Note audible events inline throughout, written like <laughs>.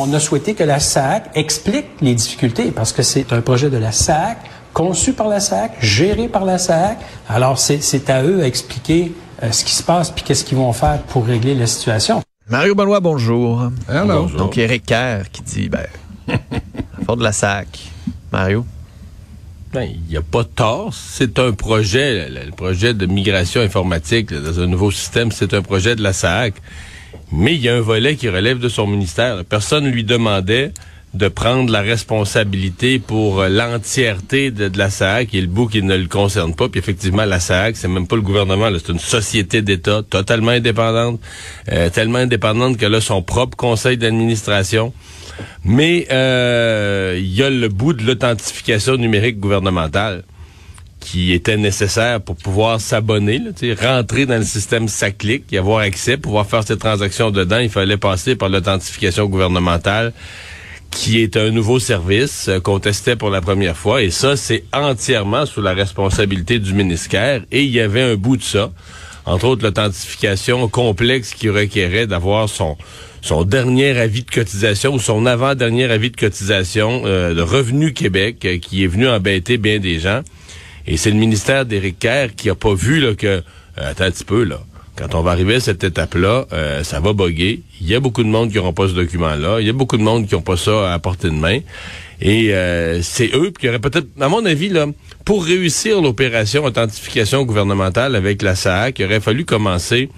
On a souhaité que la SAC explique les difficultés parce que c'est un projet de la SAC, conçu par la SAC, géré par la SAC. Alors c'est à eux à expliquer euh, ce qui se passe puis qu'est-ce qu'ils vont faire pour régler la situation. Mario Benoît, bonjour. Bonjour. Donc, Eric Kerr qui dit, ben, <laughs> à de la SAC. Mario? Ben, il n'y a pas de tort. C'est un projet, le, projet de migration informatique dans un nouveau système, c'est un projet de la SAC. Mais il y a un volet qui relève de son ministère. Personne ne lui demandait de prendre la responsabilité pour euh, l'entièreté de, la SAC et le bout qui ne le concerne pas. Puis effectivement, la SAC, c'est même pas le gouvernement, c'est une société d'État totalement indépendante, euh, tellement indépendante qu'elle a son propre conseil d'administration. Mais euh, il y a le bout de l'authentification numérique gouvernementale qui était nécessaire pour pouvoir s'abonner, rentrer dans le système SACLIC, y avoir accès, pouvoir faire ses transactions dedans, il fallait passer par l'authentification gouvernementale qui est un nouveau service euh, qu'on testait pour la première fois. Et ça, c'est entièrement sous la responsabilité du ministère. Et il y avait un bout de ça, entre autres l'authentification complexe qui requérait d'avoir son son dernier avis de cotisation ou son avant-dernier avis de cotisation euh, de Revenu Québec euh, qui est venu embêter bien des gens. Et c'est le ministère d'Éric Kerr qui a pas vu là, que... Euh, attends un petit peu, là quand on va arriver à cette étape-là, euh, ça va boguer. Il y a beaucoup de monde qui n'auront pas ce document-là. Il y a beaucoup de monde qui n'ont pas ça à portée de main. Et euh, c'est eux qui auraient peut-être, à mon avis, là, pour réussir l'opération authentification gouvernementale avec la SAC, il aurait fallu commencer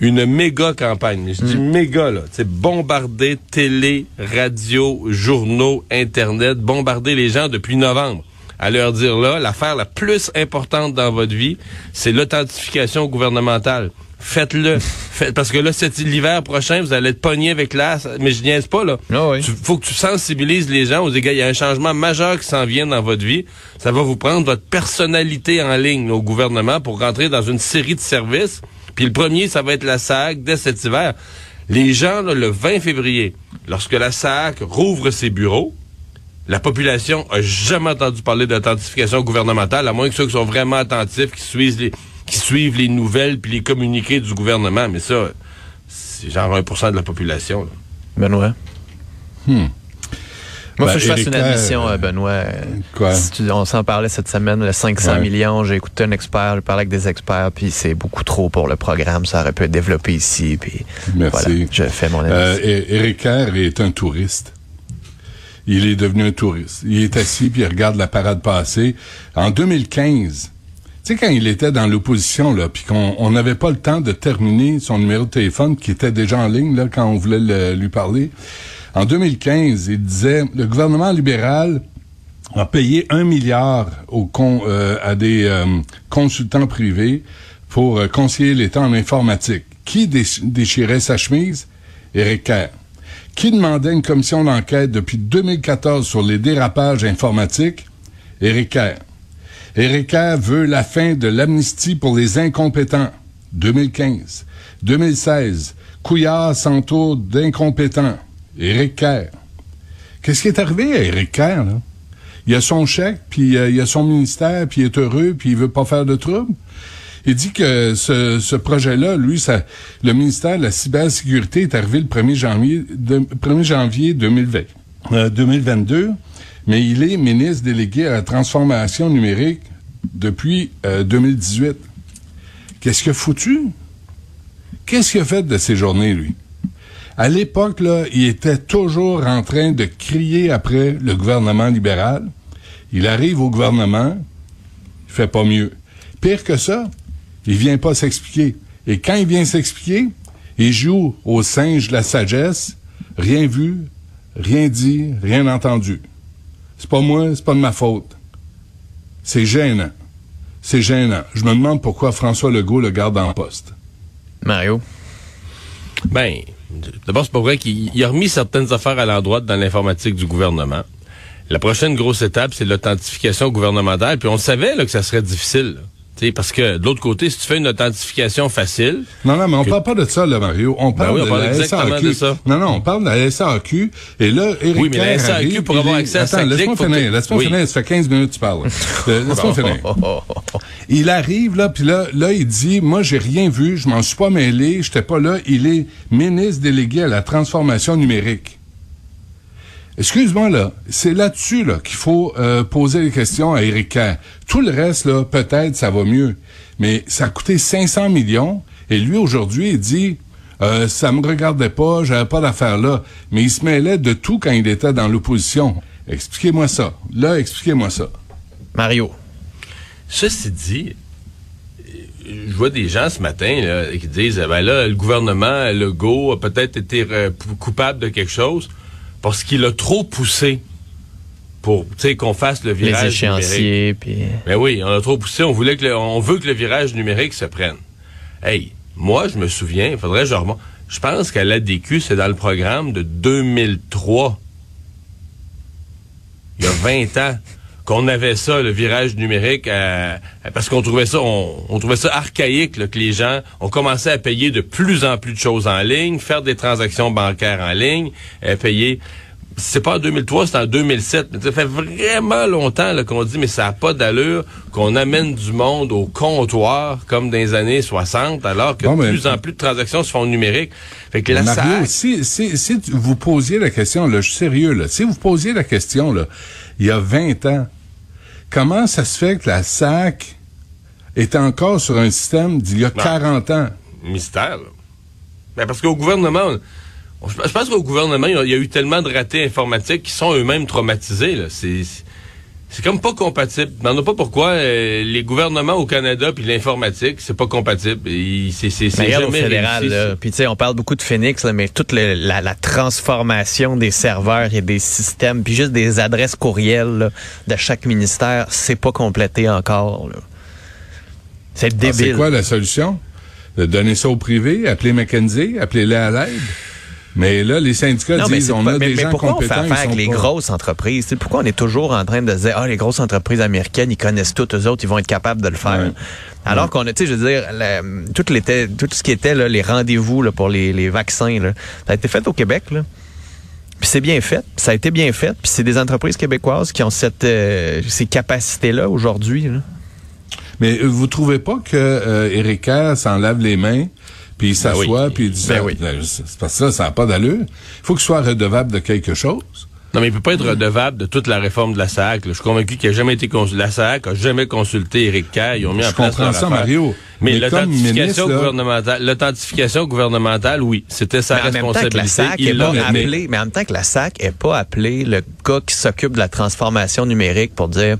une méga campagne. Je dis mm. méga, là. C'est bombarder télé, radio, journaux, Internet, bombarder les gens depuis novembre à leur dire là, l'affaire la plus importante dans votre vie, c'est l'authentification gouvernementale faites-le. <laughs> parce que là, cet l'hiver prochain, vous allez être pogné avec l'as. Mais je niaise pas, là. Ah Il faut que tu sensibilises les gens. Aux gars, il y a un changement majeur qui s'en vient dans votre vie. Ça va vous prendre votre personnalité en ligne au gouvernement pour rentrer dans une série de services. Puis le premier, ça va être la SAC dès cet hiver. Les gens, le 20 février, lorsque la SAC rouvre ses bureaux, la population a jamais entendu parler d'authentification gouvernementale, à moins que ceux qui sont vraiment attentifs, qui suivent les, qui suivent les nouvelles puis les communiqués du gouvernement. Mais ça, c'est genre 1 de la population. Benoît? Hmm. Moi, ben, faut que je fasse une admission, euh, Benoît. Quoi? on s'en parlait cette semaine, le 500 millions. J'ai écouté un expert, j'ai parlé avec des experts, puis c'est beaucoup trop pour le programme. Ça aurait pu être développé ici. Puis Merci. Voilà, je fais mon euh, Éric Kerr est un touriste. Il est devenu un touriste. Il est assis, puis il regarde la parade passer. En 2015, tu sais, quand il était dans l'opposition, là, puis qu'on n'avait pas le temps de terminer son numéro de téléphone, qui était déjà en ligne, là, quand on voulait lui parler, en 2015, il disait, le gouvernement libéral a payé un milliard au euh, à des euh, consultants privés pour euh, conseiller l'État en informatique. Qui déchirait sa chemise? Éric Kerr. Qui demandait une commission d'enquête depuis 2014 sur les dérapages informatiques? Éric Kerr. Erika veut la fin de l'amnistie pour les incompétents. 2015. 2016. Couillard s'entoure d'incompétents. Éric Kerr. Qu'est-ce qui est arrivé à Éric Kerr, là? Il a son chèque, puis euh, il a son ministère, puis il est heureux, puis il veut pas faire de trouble? Il dit que ce, projet-là, lui, ça, le ministère de la cybersécurité est arrivé le 1er janvier, 1er janvier 2020, 2022 mais il est ministre délégué à la transformation numérique depuis 2018. Euh, Qu'est-ce qu'il a foutu? Qu'est-ce qu'il a fait de ces journées, lui? À l'époque, il était toujours en train de crier après le gouvernement libéral. Il arrive au gouvernement, il fait pas mieux. Pire que ça, il vient pas s'expliquer. Et quand il vient s'expliquer, il joue au singe de la sagesse, rien vu, rien dit, rien entendu. C'est pas moi, c'est pas de ma faute. C'est gênant. C'est gênant. Je me demande pourquoi François Legault le garde en poste. Mario? Ben, D'abord, c'est pas vrai qu'il a remis certaines affaires à l'endroit dans l'informatique du gouvernement. La prochaine grosse étape, c'est l'authentification gouvernementale. Puis on savait là, que ça serait difficile. T'sais, parce que de l'autre côté, si tu fais une authentification facile. Non, non, mais on parle pas de ça, là, Mario. On Ben parle oui, on de parle la SAQ. de ça. Non, non, on parle de la SAQ. Et là, Éric Oui, mais la SAQ, arrive, pour avoir accès à Attends, sa clique, laisse-moi que- finir. Laisse-moi Oui. finir. Ça fait 15 minutes que tu parles. <laughs> Euh, Laisse-moi finir. Il arrive, là, puis là, là, il dit, moi, j'ai rien vu, je m'en suis pas mêlé, j'étais pas là. Il est ministre délégué à la transformation numérique. Excuse-moi, là, c'est là-dessus, là, qu'il faut euh, poser les questions à Éric Kerr. Tout le reste, là, peut-être, ça va mieux. Mais ça a coûté 500 millions, et lui, aujourd'hui, il dit, euh, ça me regardait pas, j'avais pas d'affaires là. Mais il se mêlait de tout quand il était dans l'opposition. Expliquez-moi ça. Là, expliquez-moi ça. Mario. Ceci dit, je vois des gens ce matin là, qui disent ben là, le gouvernement Legault a peut-être été euh, coupable de quelque chose parce qu'il a trop poussé pour qu'on fasse le Les virage numérique. échéanciers, puis... Ben oui, on a trop poussé. On voulait que le- on veut que le virage numérique se prenne. Hey, moi, je me souviens, il faudrait que je remonte. Je pense qu'à l'ADQ, c'est dans le programme de 2003. Il y a 20 ans qu'on avait ça, le virage numérique, euh, parce qu'on trouvait ça, on, on trouvait ça archaïque, là, que les gens ont commencé à payer de plus en plus de choses en ligne, faire des transactions bancaires en ligne, euh, payer c'est pas en 2003, c'est en 2007. Mais ça fait vraiment longtemps là, qu'on dit, mais ça n'a pas d'allure qu'on amène du monde au comptoir comme dans les années 60, alors que de plus en plus de transactions se font numériques. Fait que Mario, SAC, si, si, si vous posiez la question, là, je suis sérieux, là, si vous posiez la question, là, il y a 20 ans, comment ça se fait que la SAC est encore sur un système d'il y a Non. 40 ans? mystère. là. Ben, parce qu'au gouvernement, on- je pense qu'au gouvernement, il y, a, il y a eu tellement de ratés informatiques qui sont eux-mêmes traumatisés. là. C'est c'est comme pas compatible. Je m'en pas pourquoi euh, les gouvernements au Canada puis l'informatique, c'est pas compatible. C'est c'est fédéral. Puis tu sais, on parle beaucoup de Phoenix, là, mais toute le- la, la transformation des serveurs et des systèmes, puis juste des adresses courriels là, de chaque ministère, c'est pas complété encore. C'est Alors, C'est débile. quoi la solution? De donner ça au privé, appeler McKenzie, appeler-les à l'aide? Mais là, les syndicats Non, mais, disent, on pas- a mais- des mais gens pourquoi on compétents, fait ils affaire avec les pas- grosses entreprises? Tu sais, pourquoi on est toujours en train de dire, ah, les grosses entreprises américaines, ils connaissent tout, eux autres, ils vont être capables de le faire. Ouais. Alors qu'on a, tu sais, je veux dire, la- tout, ce qui était là, les rendez-vous là, pour les, les vaccins, là, ça a été fait au Québec. Là. Puis c'est bien fait, ça a été bien fait, puis c'est des entreprises québécoises qui ont cette, euh, ces capacités-là aujourd'hui. là. Mais euh, vous trouvez pas que euh, Kerr s'en lave les mains, puis il s'assoit, oui. puis il dit Ben ça- oui. euh, c'est parce que ça, ça n'a pas d'allure. Il faut qu'il soit redevable de quelque chose. Non, mais il peut pas être redevable de toute la réforme de la SAC. là. Je suis convaincu qu'il a jamais été consulté. La SAC a jamais consulté Éric Kerr. Ils ont mis Je en place comprends ça, affaire. Mario. Mais, l'authentification gouvernementale, l'authentification gouvernementale, oui, c'était sa Mais responsabilité. la SAC Il est l'a pas appelé, mais en même temps que la SAC est pas appelé le gars qui s'occupe de la transformation numérique pour dire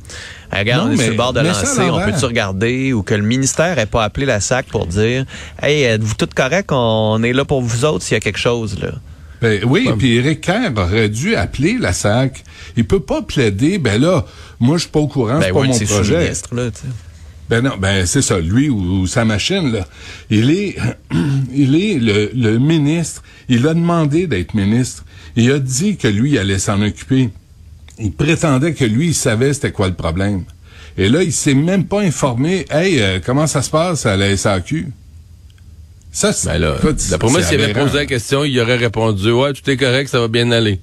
Hey, regarde, Non, on est mais- sur le bord de lancer, on peut-tu regarder? Ou que le ministère ait pas appelé la SAC pour dire Hey, êtes-vous tout correct, on est là pour vous autres s'il y a quelque chose là. Ben oui, puis Éric Kerr aurait dû appeler la SAC. Il peut pas plaider, ben là, moi je suis pas au courant, c'est Ben pas mon projet. là. Ben non, ben c'est ça, lui ou, ou sa machine là. Il est, <clears throat> il est le, le ministre. Il a demandé d'être ministre. Il a dit que lui il allait s'en occuper. Il prétendait que lui il savait c'était quoi le problème. Et là il s'est même pas informé. Hey, euh, comment ça se passe à la SAQ Ça, c'est, Ben là, d'après moi, s'il avait posé la question, il aurait répondu Ouais, tout est correct, ça va bien aller.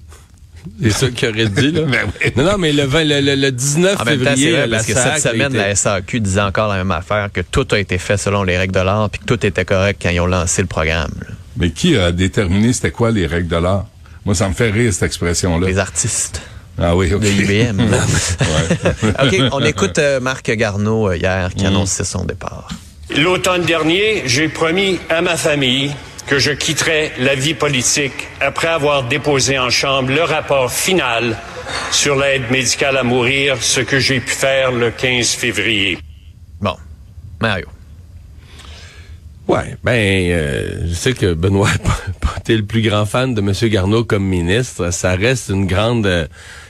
C'est ça qu'il aurait dit, là. <laughs> Ben oui. Non, non, mais le, 20 le, le- le 19 En même temps, c'est février, vrai, la parce que cette semaine, été- la SAQ disait encore la même affaire, que tout a été fait selon les règles de l'art, puis que tout était correct quand ils ont lancé le programme. là. Mais qui a déterminé c'était quoi les règles de l'art? Moi, ça me fait rire cette expression-là. Les artistes Ah oui, ok. de IBM. <laughs> Ouais. <laughs> OK, on écoute euh, Marc Garneau euh, hier qui annonçait son départ. L'automne dernier, j'ai promis à ma famille que je quitterais la vie politique après avoir déposé en Chambre le rapport final sur l'aide médicale à mourir, ce que j'ai pu faire le 15 février. Bon, Mario. Ouais, ben, euh, je sais que Benoît été <laughs> le plus grand fan de M. Garneau comme ministre. Ça reste une grande... euh,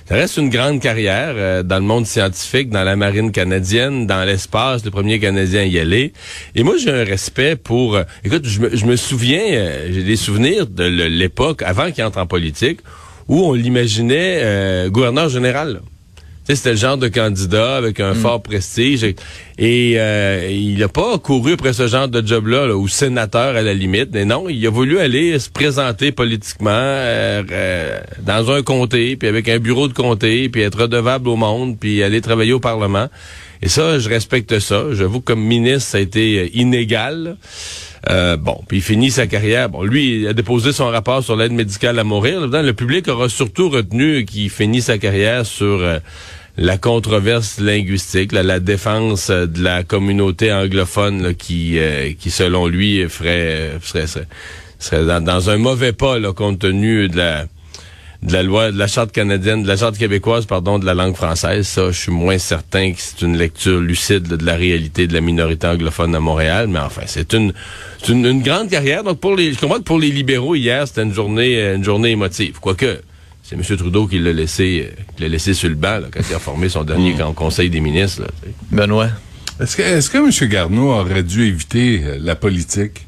ça reste une grande carrière euh, dans le monde scientifique, dans la marine canadienne, dans l'espace, le premier Canadien à y aller. Et moi, j'ai un respect pour... euh, écoute, je me, je me souviens, euh, j'ai des souvenirs de l'époque, avant qu'il entre en politique, où on l'imaginait gouverneur général. C'était le genre de candidat avec un fort prestige. Et, et, euh, il n'a pas couru après ce genre de job-là, là, ou sénateur à la limite. Mais non, il a voulu aller se présenter politiquement euh, euh, dans un comté, puis avec un bureau de comté, puis être redevable au monde, puis aller travailler au Parlement. Et ça, je respecte ça. J'avoue comme ministre, ça a été euh, inégal. Euh, bon, puis il finit sa carrière. Bon, lui, il a déposé son rapport sur l'aide médicale à mourir. Le public aura surtout retenu qu'il finit sa carrière sur euh, la controverse linguistique, la défense euh, de la communauté anglophone là, qui, euh, qui, selon lui, ferait, serait, serait, dans un mauvais pas là, compte tenu de la de la loi, de la charte canadienne, de la charte québécoise, pardon, de la langue française. Ça, je suis moins certain que c'est une lecture lucide là, de la réalité de la minorité anglophone à Montréal. Mais enfin, c'est une, une, une grande carrière. Donc pour les, je comprends que pour les libéraux hier, c'était une journée, euh, une journée émotive. Quoique, c'est M. Trudeau qui l'a laissé, euh, qui l'a laissé sur le banc là, quand il a formé son dernier con- conseil des ministres. Là. Benoît? Est-ce que, est-ce que M. Garneau aurait dû éviter euh, la politique?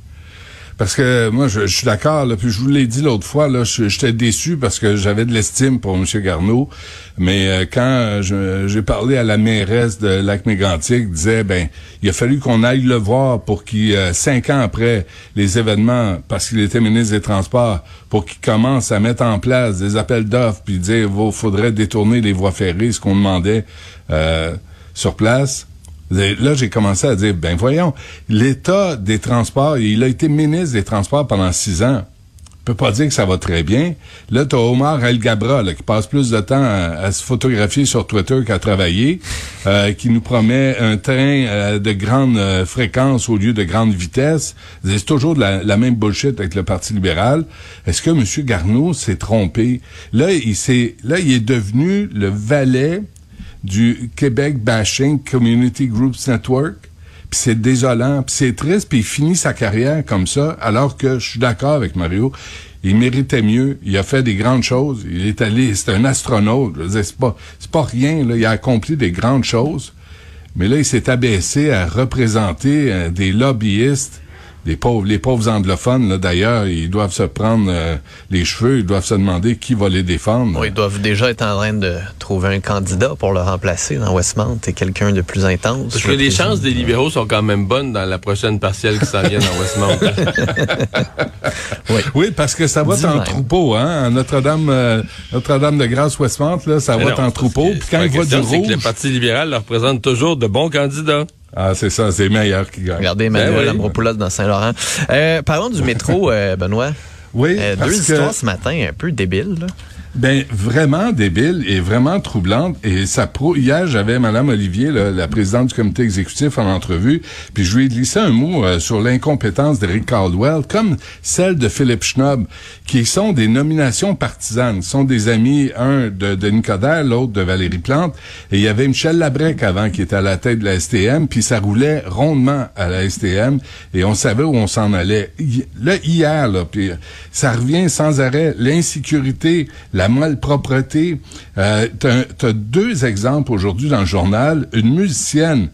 Parce que moi, je, je suis d'accord, puis je vous l'ai dit l'autre fois, là, j'étais déçu parce que j'avais de l'estime pour M. Garneau, mais euh, quand euh, j'ai parlé à la mairesse de Lac-Mégantic, disait, ben, il a fallu qu'on aille le voir pour qu'il, euh, cinq ans après les événements, parce qu'il était ministre des Transports, pour qu'il commence à mettre en place des appels d'offres, puis dire, il faudrait détourner les voies ferrées, ce qu'on demandait euh, sur place. Là, j'ai commencé à dire, ben voyons, l'état des transports, il a été ministre des Transports pendant six ans. On peut pas dire que ça va très bien. Là, t'as Omar El Gabra, qui passe plus de temps à, se photographier sur Twitter qu'à travailler, euh, qui nous promet un train euh, de grande euh, fréquence au lieu de grande vitesse. C'est toujours de la, la même bullshit avec le Parti libéral. Est-ce que M. Garneau s'est trompé? Là, il s'est, là, il est devenu le valet du Québec Bashing Community Groups Network. Puis c'est désolant, puis c'est triste, puis il finit sa carrière comme ça, alors que je suis d'accord avec Mario. Il méritait mieux. Il a fait des grandes choses. Il est allé, c'est un astronaute. C'est pas, c'est pas rien. Là. Il a accompli des grandes choses. Mais là, il s'est abaissé à représenter euh, des lobbyistes, des pauvres, les pauvres anglophones. Là, d'ailleurs, ils doivent se prendre euh, les cheveux. Ils doivent se demander qui va les défendre. Bon, ils doivent déjà être en train de trouver un candidat pour le remplacer dans Westmount et quelqu'un de plus intense. Parce que les chances des libéraux sont quand même bonnes dans la prochaine partielle qui s'en vient dans Westmount. <laughs> Oui, parce que ça va en troupeau, hein. À Notre-Dame, euh, Notre-Dame de Grâce Westmount, là, ça va non, en parce troupeau. Puis quand il voit du c'est que le rouge, Parti libéral leur présente toujours de bons candidats. Ah, c'est ça, c'est meilleur qui gagne. Regardez Emmanuel Ben oui. Dans Saint-Laurent. Euh, parlons du métro, <laughs> euh, Benoît. Oui, Euh, deux que, histoires ce matin un peu débiles. là. Ben, vraiment débile et vraiment troublante. Et ça pro, hier, j'avais Madame Olivier, là, la présidente du comité exécutif, en entrevue, puis je lui ai glissé un mot euh, sur l'incompétence d'Eric Caldwell, comme celle de Philippe Schnob, qui sont des nominations partisanes. Sont des amis, un de Denis Coderre, l'autre de Valérie Plante. Et il y avait Michel Labrec avant qui était à la tête de la STM, puis ça roulait rondement à la STM et on savait où on s'en allait. Hi- Là, hier, là, puis ça revient sans arrêt. L'insécurité, la malpropreté. Euh, T'as t'as deux exemples aujourd'hui dans le journal. Une musicienne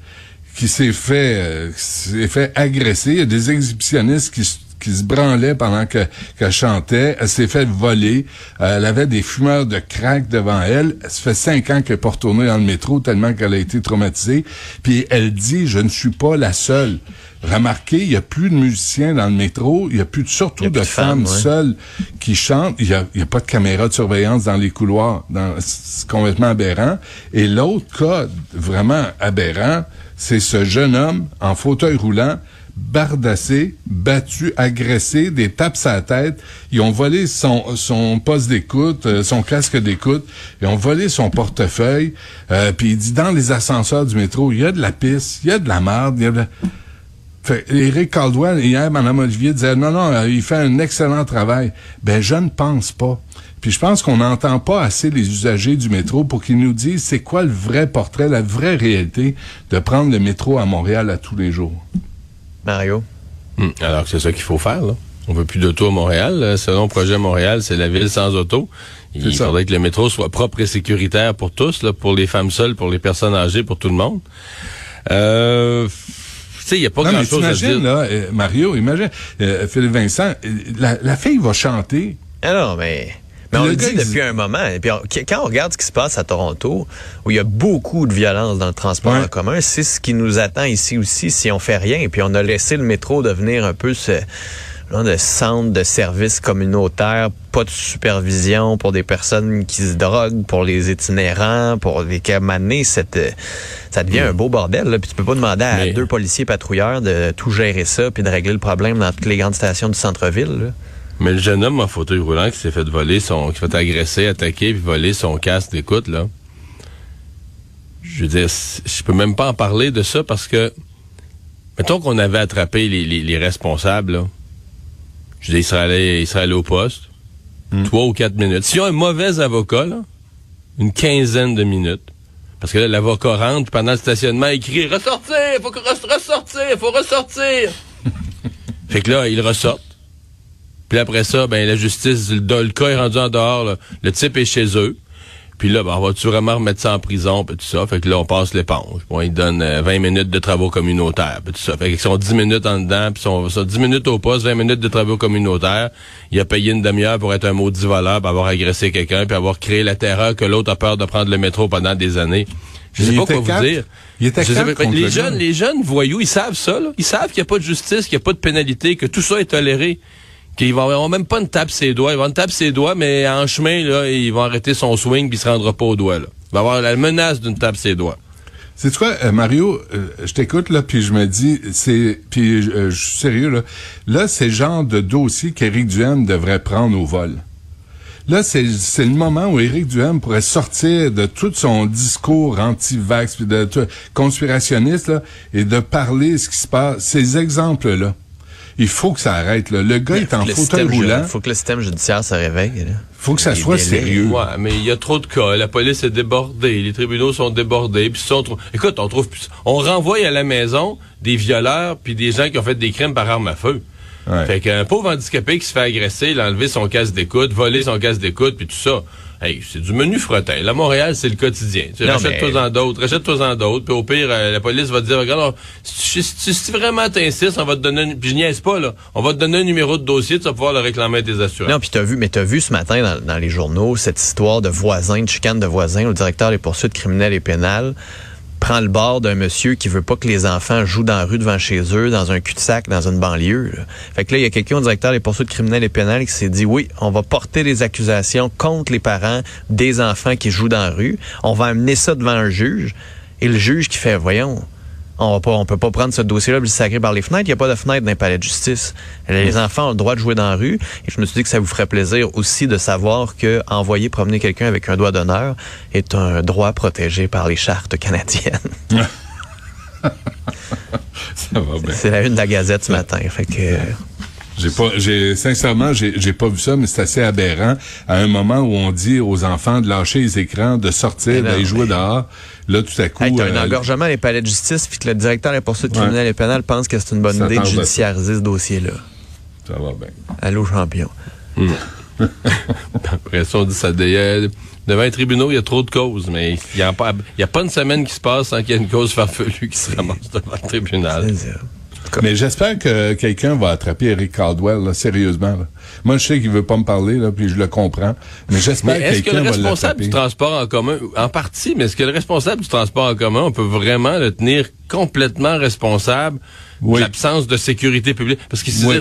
qui s'est fait euh, s'est fait agresser. Il y a des exhibitionnistes qui se qui se branlaient pendant que qu'elle chantait. Elle s'est fait voler. Euh, elle avait des fumeurs de crack devant elle. Ça fait cinq ans qu'elle n'est pas retournée dans le métro tellement qu'elle a été traumatisée. Puis elle dit, je ne suis pas la seule. Remarquez, il y a plus de musiciens dans le métro. Il y a plus de, surtout a de plus de femmes, femmes ouais. seules qui chantent. Il y a, pas de caméra de surveillance dans les couloirs. Dans- C'est complètement aberrant. Et l'autre cas vraiment aberrant, c'est ce jeune homme en fauteuil roulant bardassé, battu, agressé, des tapes à la tête. Ils ont volé son, son poste d'écoute, euh, son casque d'écoute. Ils ont volé son portefeuille. Euh, Puis il dit, dans les ascenseurs du métro, il y a de la pisse, il y a de la merde, il y a de... Fait, Eric Caldwell, hier, Mme Olivier disait, non, non, euh, il fait un excellent travail. Ben, je ne pense pas. Puis je pense qu'on n'entend pas assez les usagers du métro pour qu'ils nous disent c'est quoi le vrai portrait, la vraie réalité de prendre le métro à Montréal à tous les jours. Mario? Hum, Alors que c'est ça qu'il faut faire, là. On veut plus d'auto à Montréal. Selon Projet Montréal, c'est la ville sans auto. Il ça. faudrait que le métro soit propre et sécuritaire pour tous, là, pour les femmes seules, pour les personnes âgées, pour tout le monde. Euh, tu sais, il n'y a pas Non, mais grand-chose à t'imagines, dire. là, euh, Mario, imagine, euh, Philippe Vincent, euh, la, la fille va chanter. Ah non, mais. Mais on Le dit depuis un moment. Et puis on- quand on regarde ce qui se passe à Toronto, où il y a beaucoup de violence dans le transport Ouais. en commun, c'est ce qui nous attend ici aussi si on fait rien. Et puis on a laissé le métro devenir un peu ce genre de centre de services communautaires, pas de supervision pour des personnes qui se droguent, pour les itinérants, pour les camaner, cette euh, ça devient un beau bordel. Là. Puis tu peux pas demander à Mais- deux policiers patrouilleurs de tout gérer ça puis de régler le problème dans toutes les grandes stations du centre-ville. Mais le jeune homme en fauteuil roulant qui s'est fait voler son, qui s'est fait agresser, attaquer, puis voler son casque d'écoute, là. Je veux dire, je peux même pas en parler de ça parce que, mettons qu'on avait attrapé les, les- les responsables, là. Je veux dire, il serait allé, il serait allé au poste. Trois ou quatre minutes. S'ils ont un mauvais avocat, là, une quinzaine de minutes. Parce que là, l'avocat rentre, puis pendant le stationnement, il crie Ressortir! Faut ressortir! Faut <laughs> ressortir! fait que là, il ressort. Puis après ça, ben la justice, le, le cas est rendu en dehors. là. Le type est chez eux. Puis là, ben, on va-tu vraiment remettre ça en prison, puis tout ça? Fait que là, on passe l'éponge. Bon, ils donnent euh, 20 minutes de travaux communautaires, puis tout ça. Fait qu'ils sont 10 minutes en dedans, puis sont, sont 10 minutes au poste, 20 minutes de travaux communautaires. Il a payé une demi-heure pour être un maudit voleur, puis avoir agressé quelqu'un, puis avoir créé la terreur que l'autre a peur de prendre le métro pendant des années. Je sais Il pas quoi quatre? vous dire. Il était Je sais pas. les le jeunes, les jeunes voyous, ils savent ça, là. Ils savent qu'il n'y a pas de justice, qu'il n'y a pas de pénalité, que tout ça est toléré. Qu'ils vont avoir même pas une tape ses doigts. Ils vont une tape ses doigts, mais en chemin, là, ils vont arrêter son swing puis il se rendra pas au doigt, là. Il va avoir la menace d'une tape ses doigts. C'est quoi, euh, Mario, euh, je t'écoute là, puis je me dis, c'est, puis euh, je suis sérieux là, là c'est le genre de dossier qu'Éric Duhem devrait prendre au vol. Là, c'est le moment où Éric Duhem pourrait sortir de tout son discours anti-vax puis de tout- conspirationniste là, et de parler ce qui se passe. Ces exemples-là, il faut que ça arrête. Là. Le gars est en Faut que le fauteuil roulant. faut que le système judiciaire se réveille. là. faut que ça soit délais. sérieux. Ouais, mais il y a trop de cas. La police est débordée, les tribunaux sont débordés. Puis écoute, on trouve, plus- on renvoie à la maison des violeurs puis des gens qui ont fait des crimes par arme à feu. Ouais. Fait qu'un pauvre handicapé qui se fait agresser, il a enlevé son casque d'écoute, volé son casque d'écoute, puis tout ça. Hey, c'est du menu frottin. Là, Montréal, c'est le quotidien. Tu Non, rachètes-toi-en d'autres, rachète-toi-en d'autres, puis au pire, euh, la police va te dire, regarde, si, si- si vraiment t'insistes, on va te donner, un- puis je niaise pas, là, on va te donner un numéro de dossier, tu vas pouvoir le réclamer à tes assurances. Non, puis t'as vu, mais t'as vu ce matin dans, dans les journaux cette histoire de voisins, de chicane de voisins, le directeur des poursuites criminelles et pénales prend le bord d'un monsieur qui veut pas que les enfants jouent dans la rue devant chez eux, dans un cul-de-sac, dans une banlieue. Fait que là, il y a quelqu'un au directeur des poursuites criminelles et pénales qui s'est dit, oui, on va porter des accusations contre les parents des enfants qui jouent dans la rue. On va amener ça devant un juge. Et le juge qui fait, voyons, on on peut pas prendre ce dossier-là et le sacrer par les fenêtres. Il n'y a pas de fenêtre dans les palais de justice. Les enfants ont le droit de jouer dans la rue. Et je me suis dit que ça vous ferait plaisir aussi de savoir que envoyer promener quelqu'un avec un doigt d'honneur est un droit protégé par les chartes canadiennes. <laughs> Ça va bien. C'est la une de la Gazette ce matin. Fait que J'ai pas, j'ai sincèrement, j'ai j'ai pas vu ça, mais c'est assez aberrant. À un moment où on dit aux enfants de lâcher les écrans, de sortir, d'aller jouer mais- dehors, là tout à coup, hey, t'as un euh, engorgement les palais de justice, puis que le directeur des poursuites Ouais. criminelles et pénales pense que c'est une bonne Ça idée de à judiciariser ce dossier-là. ça va bien. Allô, champion. <laughs> Après ça, on dit ça. a- devant les tribunaux, il y a trop de causes, mais il n'y a, pas- il y a pas une semaine qui se passe sans qu'il y ait une cause farfelue qui se ramasse devant le tribunal. Mais j'espère que quelqu'un va attraper Eric Caldwell, là, sérieusement. là. Moi, je sais qu'il veut pas me parler, là, puis je le comprends. Mais j'espère que est-ce que quelqu'un le va responsable du transport en commun, en partie, mais est-ce que le responsable du transport en commun, on peut vraiment le tenir complètement responsable Oui. de l'absence de sécurité publique? Parce que Oui.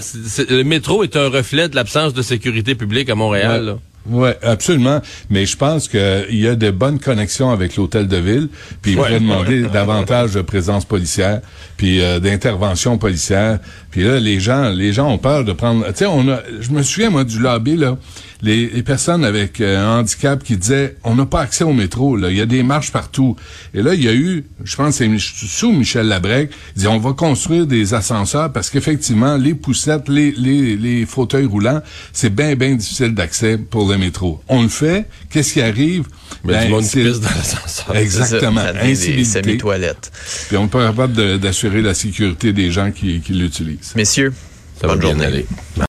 le métro est un reflet de l'absence de sécurité publique à Montréal. là. Oui, absolument. Mais je pense qu'il y a de bonnes connexions avec l'hôtel de ville, puis il Ouais. pourrait demander <laughs> davantage de présence policière, puis euh, d'intervention policière. Puis là, les gens, les gens ont peur de prendre. Tu sais, on a. Je me souviens moi du lobby là, les, les personnes avec euh, un handicap qui disaient, on n'a pas accès au métro. Là, il y a des marches partout. Et là, il y a eu, je pense, que c'est sous Michel Labrec, il dit, on va construire des ascenseurs parce qu'effectivement, les poussettes, les, les, les fauteuils roulants, c'est bien, bien difficile d'accès pour le métro. On le fait. Qu'est-ce qui arrive? Mais Ben, du monde pisse dans l'ascenseur. Exactement. Semi-toilettes. Puis on n'est pas capable d'assurer la sécurité des gens qui, qui l'utilisent. Messieurs, Ça va bonne bien journée. aller.